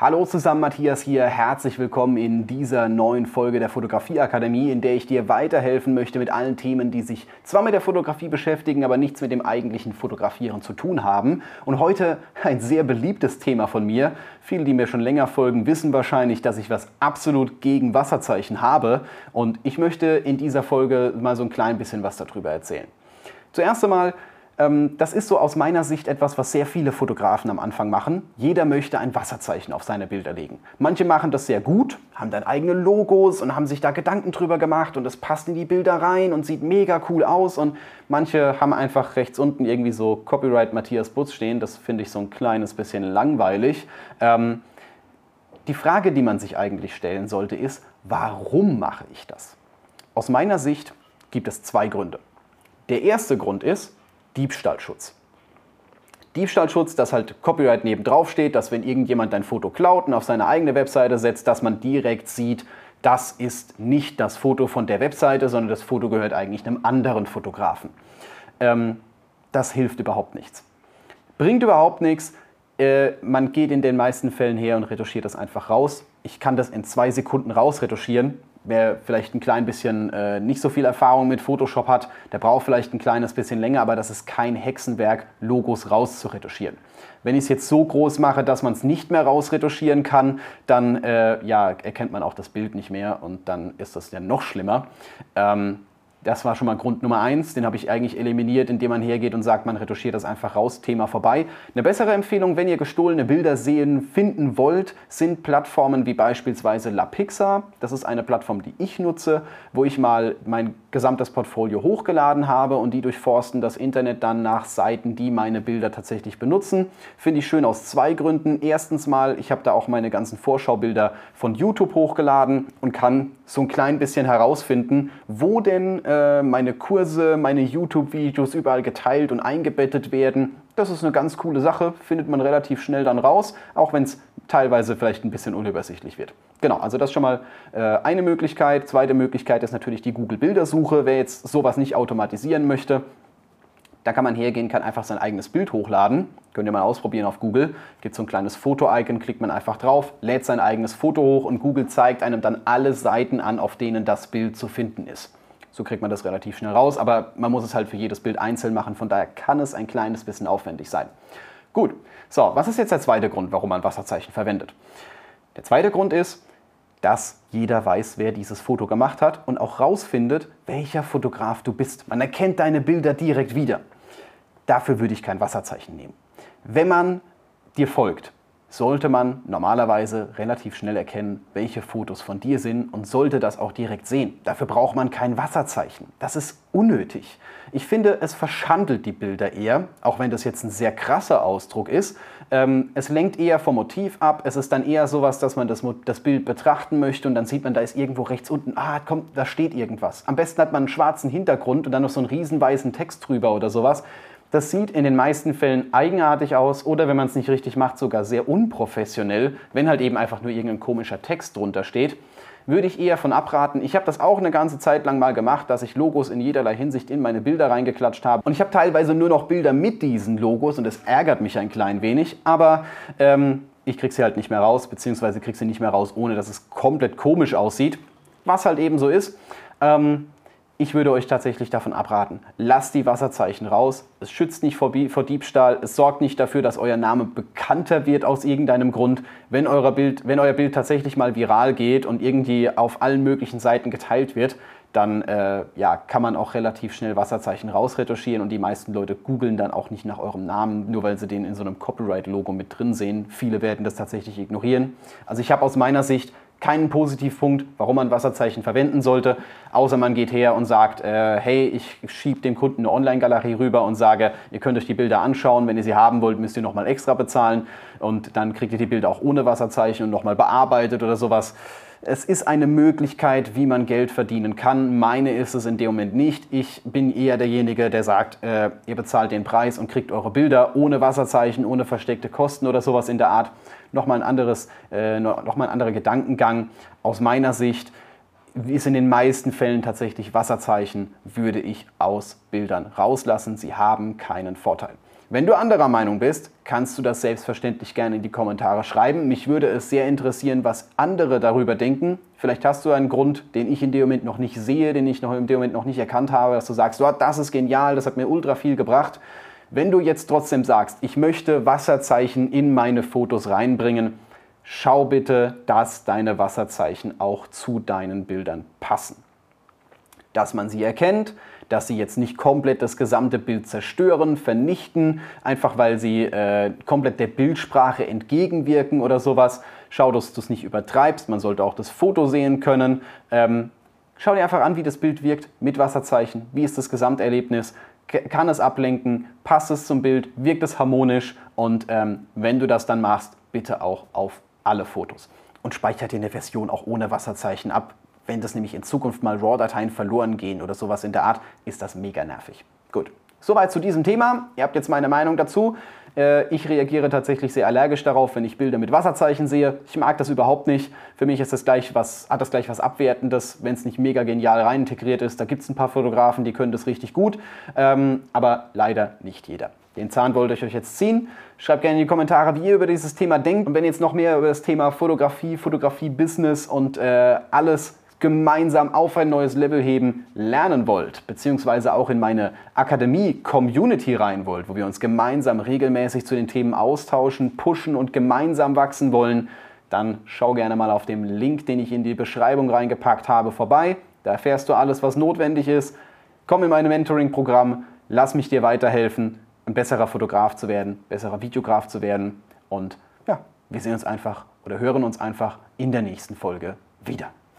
Hallo zusammen, Matthias hier. Herzlich willkommen in dieser neuen Folge der Fotografieakademie, in der ich dir weiterhelfen möchte mit allen Themen, die sich zwar mit der Fotografie beschäftigen, aber nichts mit dem eigentlichen Fotografieren zu tun haben. Und heute ein sehr beliebtes Thema von mir. Viele, die mir schon länger folgen, wissen wahrscheinlich, dass ich was absolut gegen Wasserzeichen habe. Und ich möchte in dieser Folge mal so ein klein bisschen was darüber erzählen. Zuerst einmal, das ist so aus meiner Sicht etwas, was sehr viele Fotografen am Anfang machen. Jeder möchte ein Wasserzeichen auf seine Bilder legen. Manche machen das sehr gut, haben dann eigene Logos und haben sich da Gedanken drüber gemacht und es passt in die Bilder rein und sieht mega cool aus. Und manche haben einfach rechts unten irgendwie so Copyright Matthias Butz stehen. Das finde ich so ein kleines bisschen langweilig. Ähm, die Frage, die man sich eigentlich stellen sollte, ist, warum mache ich das? Aus meiner Sicht gibt es zwei Gründe. Der erste Grund ist, Diebstahlschutz. Diebstahlschutz, dass halt Copyright neben drauf steht, dass wenn irgendjemand dein Foto klaut und auf seine eigene Webseite setzt, dass man direkt sieht, das ist nicht das Foto von der Webseite, sondern das Foto gehört eigentlich einem anderen Fotografen. Ähm, das hilft überhaupt nichts. Bringt überhaupt nichts. Äh, man geht in den meisten Fällen her und retuschiert das einfach raus. Ich kann das in zwei Sekunden rausretuschieren wer vielleicht ein klein bisschen äh, nicht so viel Erfahrung mit Photoshop hat, der braucht vielleicht ein kleines bisschen länger, aber das ist kein Hexenwerk, Logos rauszuretuschieren. Wenn ich es jetzt so groß mache, dass man es nicht mehr rausretuschieren kann, dann äh, ja, erkennt man auch das Bild nicht mehr und dann ist das ja noch schlimmer. Ähm, das war schon mal Grund Nummer eins. Den habe ich eigentlich eliminiert, indem man hergeht und sagt, man retuschiert das einfach raus, Thema vorbei. Eine bessere Empfehlung, wenn ihr gestohlene Bilder sehen, finden wollt, sind Plattformen wie beispielsweise LaPixar. Das ist eine Plattform, die ich nutze, wo ich mal mein gesamtes Portfolio hochgeladen habe und die durchforsten das Internet dann nach Seiten, die meine Bilder tatsächlich benutzen. Finde ich schön aus zwei Gründen. Erstens mal, ich habe da auch meine ganzen Vorschaubilder von YouTube hochgeladen und kann so ein klein bisschen herausfinden, wo denn äh, meine Kurse, meine YouTube-Videos überall geteilt und eingebettet werden. Das ist eine ganz coole Sache, findet man relativ schnell dann raus, auch wenn es teilweise vielleicht ein bisschen unübersichtlich wird. Genau, also das ist schon mal äh, eine Möglichkeit. Zweite Möglichkeit ist natürlich die Google-Bildersuche. Wer jetzt sowas nicht automatisieren möchte, da kann man hergehen, kann einfach sein eigenes Bild hochladen. Könnt ihr mal ausprobieren auf Google. Gibt so ein kleines Foto-Icon, klickt man einfach drauf, lädt sein eigenes Foto hoch und Google zeigt einem dann alle Seiten an, auf denen das Bild zu finden ist. So kriegt man das relativ schnell raus, aber man muss es halt für jedes Bild einzeln machen, von daher kann es ein kleines bisschen aufwendig sein. Gut, so, was ist jetzt der zweite Grund, warum man Wasserzeichen verwendet? Der zweite Grund ist, dass jeder weiß, wer dieses Foto gemacht hat und auch rausfindet, welcher Fotograf du bist. Man erkennt deine Bilder direkt wieder. Dafür würde ich kein Wasserzeichen nehmen. Wenn man dir folgt, sollte man normalerweise relativ schnell erkennen, welche Fotos von dir sind und sollte das auch direkt sehen. Dafür braucht man kein Wasserzeichen. Das ist unnötig. Ich finde, es verschandelt die Bilder eher, auch wenn das jetzt ein sehr krasser Ausdruck ist. Ähm, es lenkt eher vom Motiv ab. Es ist dann eher sowas, dass man das, das Bild betrachten möchte und dann sieht man, da ist irgendwo rechts unten, ah, kommt, da steht irgendwas. Am besten hat man einen schwarzen Hintergrund und dann noch so einen riesen weißen Text drüber oder sowas. Das sieht in den meisten Fällen eigenartig aus oder wenn man es nicht richtig macht, sogar sehr unprofessionell, wenn halt eben einfach nur irgendein komischer Text drunter steht. Würde ich eher von abraten. Ich habe das auch eine ganze Zeit lang mal gemacht, dass ich Logos in jederlei Hinsicht in meine Bilder reingeklatscht habe. Und ich habe teilweise nur noch Bilder mit diesen Logos und das ärgert mich ein klein wenig. Aber ähm, ich kriege sie halt nicht mehr raus, beziehungsweise kriege sie nicht mehr raus, ohne dass es komplett komisch aussieht. Was halt eben so ist. Ähm, ich würde euch tatsächlich davon abraten. Lasst die Wasserzeichen raus. Es schützt nicht vor, vor, Diebstahl. Es sorgt nicht dafür, dass euer Name bekannter wird aus irgendeinem Grund. Wenn, euer Bild, wenn euer Bild tatsächlich mal viral geht und irgendwie auf allen möglichen Seiten geteilt wird, dann äh, ja, kann man auch relativ schnell Wasserzeichen rausretuschieren und die meisten Leute googeln dann auch nicht nach eurem Namen, nur weil sie den in so einem Copyright-Logo mit drin sehen. Viele werden das tatsächlich ignorieren. Also ich habe aus meiner Sicht keinen Positivpunkt, warum man Wasserzeichen verwenden sollte, außer man geht her und sagt, äh, hey, ich schiebe dem Kunden eine Online-Galerie rüber und sage, ihr könnt euch die Bilder anschauen, wenn ihr sie haben wollt, müsst ihr nochmal extra bezahlen und dann kriegt ihr die Bilder auch ohne Wasserzeichen und nochmal bearbeitet oder sowas. Es ist eine Möglichkeit, wie man Geld verdienen kann. Meine ist es in dem Moment nicht. Ich bin eher derjenige, der sagt, äh, ihr bezahlt den Preis und kriegt eure Bilder ohne Wasserzeichen, ohne versteckte Kosten oder sowas in der Art. Nochmal ein, anderes, äh, nochmal ein anderer Gedankengang. Aus meiner Sicht ist in den meisten Fällen tatsächlich Wasserzeichen, würde ich aus Bildern rauslassen. Sie haben keinen Vorteil. Wenn du anderer Meinung bist, kannst du das selbstverständlich gerne in die Kommentare schreiben. Mich würde es sehr interessieren, was andere darüber denken. Vielleicht hast du einen Grund, den ich in dem Moment noch nicht sehe, den ich noch in dem Moment noch nicht erkannt habe, dass du sagst, oh, das ist genial, das hat mir ultra viel gebracht. Wenn du jetzt trotzdem sagst, ich möchte Wasserzeichen in meine Fotos reinbringen, schau bitte, dass deine Wasserzeichen auch zu deinen Bildern passen. Dass man sie erkennt, dass sie jetzt nicht komplett das gesamte Bild zerstören, vernichten, einfach weil sie äh, komplett der Bildsprache entgegenwirken oder sowas. Schau, dass du es nicht übertreibst. Man sollte auch das Foto sehen können. Ähm, schau dir einfach an, wie das Bild wirkt mit Wasserzeichen. Wie ist das Gesamterlebnis? Kann es ablenken? Passt es zum Bild? Wirkt es harmonisch? Und ähm, wenn du das dann machst, bitte auch auf alle Fotos. Und speichert dir eine Version auch ohne Wasserzeichen ab. Wenn das nämlich in Zukunft mal RAW-Dateien verloren gehen oder sowas in der Art, ist das mega nervig. Gut, soweit zu diesem Thema. Ihr habt jetzt meine Meinung dazu. Äh, ich reagiere tatsächlich sehr allergisch darauf, wenn ich Bilder mit Wasserzeichen sehe. Ich mag das überhaupt nicht. Für mich ist das gleich was, hat das gleich was Abwertendes, wenn es nicht mega genial rein integriert ist. Da gibt es ein paar Fotografen, die können das richtig gut, ähm, aber leider nicht jeder. Den Zahn wollte ich euch jetzt ziehen. Schreibt gerne in die Kommentare, wie ihr über dieses Thema denkt. Und wenn ihr jetzt noch mehr über das Thema Fotografie, Fotografie-Business und äh, alles gemeinsam auf ein neues Level heben lernen wollt, beziehungsweise auch in meine Akademie-Community rein wollt, wo wir uns gemeinsam regelmäßig zu den Themen austauschen, pushen und gemeinsam wachsen wollen, dann schau gerne mal auf dem Link, den ich in die Beschreibung reingepackt habe, vorbei. Da erfährst du alles, was notwendig ist. Komm in mein Mentoring-Programm, lass mich dir weiterhelfen, ein besserer Fotograf zu werden, besserer Videograf zu werden. Und ja, wir sehen uns einfach oder hören uns einfach in der nächsten Folge wieder.